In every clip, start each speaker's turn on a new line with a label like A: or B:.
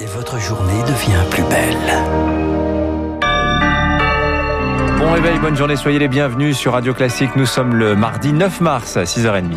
A: Et votre journée devient plus belle.
B: Bon réveil, bonne journée, soyez les bienvenus sur Radio Classique. Nous sommes le mardi 9 mars à 6h30.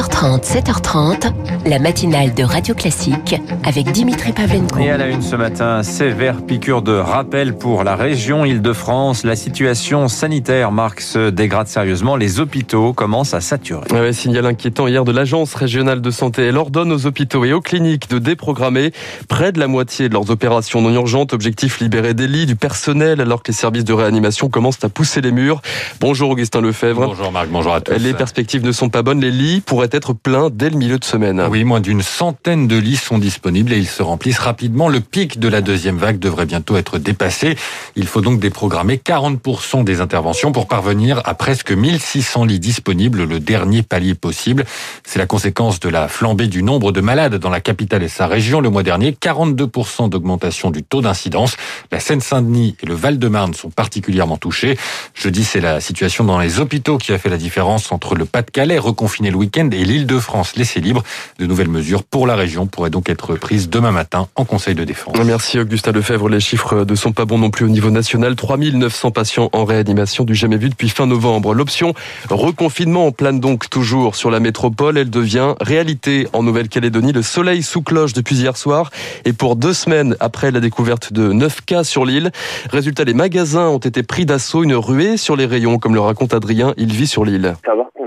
C: 6h30, 7h30, la matinale de Radio Classique avec Dimitri Pavlenko.
B: Et à la une ce matin, sévère piqûre de rappel pour la région Île-de-France. La situation sanitaire, Marc, se dégrade sérieusement. Les hôpitaux commencent à saturer.
D: Ouais, signal inquiétant hier de l'Agence régionale de santé. Elle ordonne aux hôpitaux et aux cliniques de déprogrammer près de la moitié de leurs opérations non urgentes. Objectif libérer des lits, du personnel, alors que les services de réanimation commencent à pousser les murs. Bonjour Augustin Lefebvre.
E: Bonjour Marc, bonjour à tous.
D: Les perspectives ne sont pas bonnes. Les lits pourraient être pleins dès le milieu de semaine.
E: Oui, moins d'une centaine de lits sont disponibles et ils se remplissent rapidement. Le pic de la deuxième vague devrait bientôt être dépassé. Il faut donc déprogrammer 40% des interventions pour parvenir à presque 1600 lits disponibles, le dernier palier possible. C'est la conséquence de la flambée du nombre de malades dans la capitale et sa région. Le mois dernier, 42% d'augmentation du taux d'incidence. La Seine-Saint-Denis et le Val-de-Marne sont particulièrement touchés. Jeudi, c'est la situation dans les hôpitaux qui a fait la différence entre le Pas-de-Calais, reconfiné le week-end, et l'Île-de-France, laissé libre. De nouvelles mesures pour la région pourraient donc être prises demain matin en Conseil de défense.
D: Merci Augustin Lefebvre. Les chiffres ne sont pas bons non plus au niveau national. 3900 patients en réanimation du jamais vu depuis fin novembre. L'option reconfinement plane donc toujours sur la métropole. Elle devient réalité en Nouvelle-Calédonie. Le soleil sous cloche depuis hier soir et pour deux semaines après la découverte de 9 cas sur l'île. Résultat, les magasins ont été pris d'assaut. Une ruée sur les rayons, comme le raconte Adrien. Il vit sur l'île.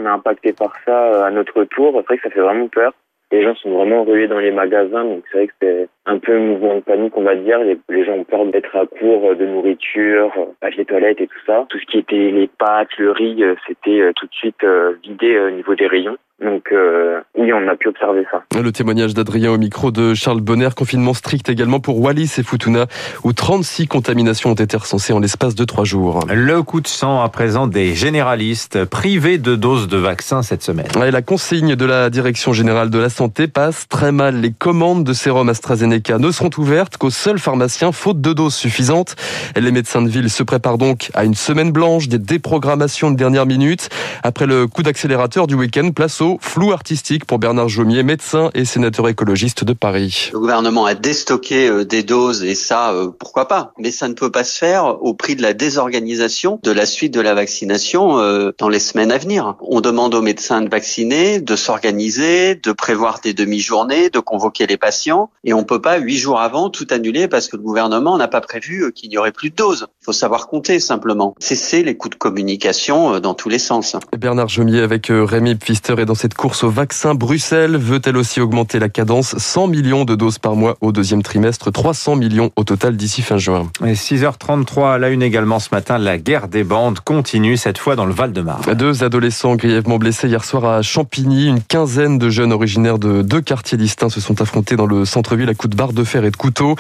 F: Qu'on est impacté par ça euh, à notre tour, c'est vrai que ça fait vraiment peur. Les gens sont vraiment rués dans les magasins, donc c'est vrai que c'est un peu un mouvement de panique, on va dire. Les, les gens ont peur d'être à court de nourriture, euh, papier toilette et tout ça. Tout ce qui était les pâtes, le riz, euh, c'était euh, tout de suite euh, vidé au niveau des rayons. Donc euh, oui, on a pu observer ça.
D: Le témoignage d'Adrien au micro de Charles Bonner. Confinement strict également pour Wallis et Futuna, où 36 contaminations ont été recensées en l'espace de trois jours.
B: Le coup de sang à présent des généralistes privés de doses de vaccins cette semaine.
D: Et la consigne de la Direction générale de la santé passe très mal. Les commandes de sérum AstraZeneca ne seront ouvertes qu'aux seuls pharmaciens, faute de doses suffisantes. Les médecins de ville se préparent donc à une semaine blanche, des déprogrammations de dernière minute. Après le coup d'accélérateur du week-end, place au flou artistique pour Bernard Jomier, médecin et sénateur écologiste de Paris.
G: Le gouvernement a déstocké euh, des doses et ça, euh, pourquoi pas? Mais ça ne peut pas se faire au prix de la désorganisation de la suite de la vaccination euh, dans les semaines à venir. On demande aux médecins de vacciner, de s'organiser, de prévoir des demi-journées, de convoquer les patients et on peut pas huit jours avant tout annuler parce que le gouvernement n'a pas prévu qu'il n'y aurait plus de doses. Il faut savoir compter simplement. Cesser les coups de communication dans tous les sens.
D: Bernard Jomier avec Rémi Pfister et dans cette course au vaccin, Bruxelles veut elle aussi augmenter la cadence? 100 millions de doses par mois au deuxième trimestre, 300 millions au total d'ici fin juin.
B: Et 6h33 à la une également ce matin, la guerre des bandes continue cette fois dans le Val-de-Marne.
D: Deux adolescents grièvement blessés hier soir à Champigny, une quinzaine de jeunes originaires de deux quartiers distincts se sont affrontés dans le centre-ville à coups de barre de fer et de couteau.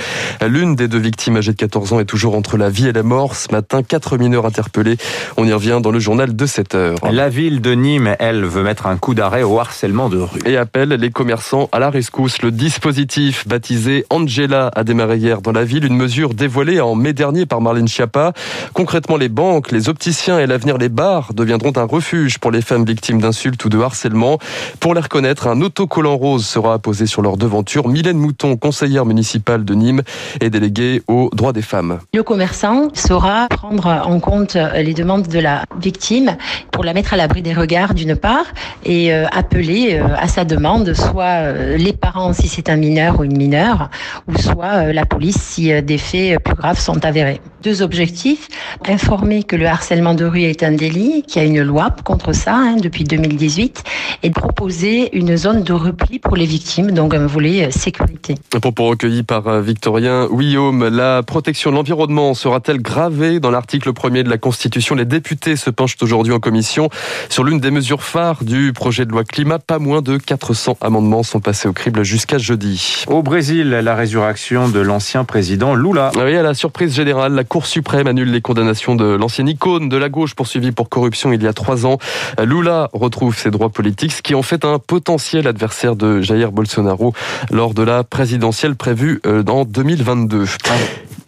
D: L'une des deux victimes âgées de 14 ans est toujours entre la vie et la mort. Ce matin, quatre mineurs interpellés. On y revient dans le journal de 7 heures.
B: La ville de Nîmes, elle, veut mettre un coup d'arrêt au harcèlement de rue.
D: Et appelle les commerçants à la rescousse. Le dispositif baptisé Angela a démarré hier dans la ville, une mesure dévoilée en mai dernier par Marlène Schiappa. Concrètement, les banques, les opticiens et l'avenir les bars deviendront un refuge pour les femmes victimes d'insultes ou de harcèlement. Pour les reconnaître, un autocollant rose sera apposé sur leur devanture. Mylène Mouton, conseillère municipale de Nîmes et déléguée aux droits des femmes.
H: Le commerçant saura prendre en compte les demandes de la victime pour la mettre à l'abri des regards d'une part et euh, appeler euh, à sa demande soit euh, les parents si c'est un mineur ou une mineure ou soit la police si des faits plus graves sont avérés. Deux objectifs, informer que le harcèlement de rue est un délit, qu'il y a une loi contre ça hein, depuis 2018 et proposer une zone de repli pour les victimes, donc un volet sécurité.
D: Propos recueilli par Victorien Guillaume, la protection de l'environnement sera-t-elle gravée dans l'article premier de la Constitution Les députés se penchent aujourd'hui en commission sur l'une des mesures phares du projet de loi climat. Pas moins de 400 amendements sont passés au crible jusqu'à jeudi.
B: Au Brésil, la résurrection de l'ancien président Lula.
D: Oui, à la surprise générale, la Cour suprême annule les condamnations de l'ancienne icône de la gauche poursuivie pour corruption il y a trois ans. Lula retrouve ses droits politiques, ce qui en fait un potentiel adversaire de Jair Bolsonaro lors de la présidentielle prévue en 2022.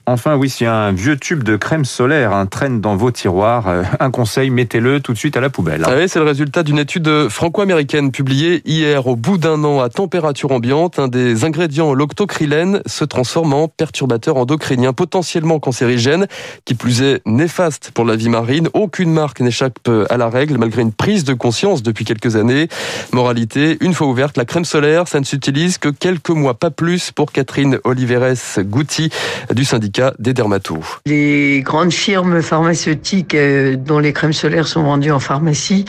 B: Enfin, oui, a un vieux tube de crème solaire traîne dans vos tiroirs, euh, un conseil, mettez-le tout de suite à la poubelle.
D: C'est le résultat d'une étude franco-américaine publiée hier. Au bout d'un an à température ambiante, un des ingrédients, l'octocrylène, se transforme en perturbateur endocrinien potentiellement cancérigène, qui plus est néfaste pour la vie marine. Aucune marque n'échappe à la règle, malgré une prise de conscience depuis quelques années. Moralité, une fois ouverte, la crème solaire, ça ne s'utilise que quelques mois, pas plus, pour Catherine Oliveres Goutti du syndicat des dermatos.
I: Les grandes firmes pharmaceutiques euh, dont les crèmes solaires sont vendues en pharmacie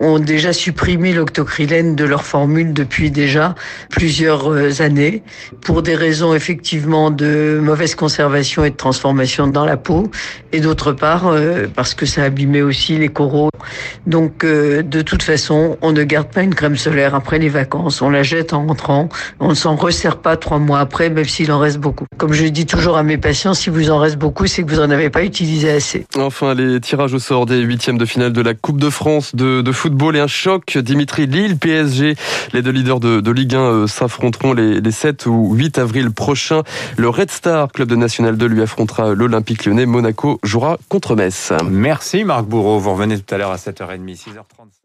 I: ont déjà supprimé l'octocrylène de leur formule depuis déjà plusieurs euh, années pour des raisons effectivement de mauvaise conservation et de transformation dans la peau et d'autre part euh, parce que ça abîmait aussi les coraux. Donc de toute façon, on ne garde pas une crème solaire après les vacances, on la jette en rentrant, on ne s'en resserre pas trois mois après même s'il en reste beaucoup. Comme je dis toujours à mes patients, si vous en reste beaucoup, c'est que vous en avez pas utilisé assez.
D: Enfin, les tirages au sort des huitièmes de finale de la Coupe de France de, de football et un choc. Dimitri Lille, PSG, les deux leaders de, de Ligue 1 euh, s'affronteront les, les 7 ou 8 avril prochains. Le Red Star, club de National 2, lui affrontera l'Olympique lyonnais. Monaco jouera contre Metz.
B: Merci Marc Bourreau. Vous revenez tout à l'heure à 7h30, 6h35.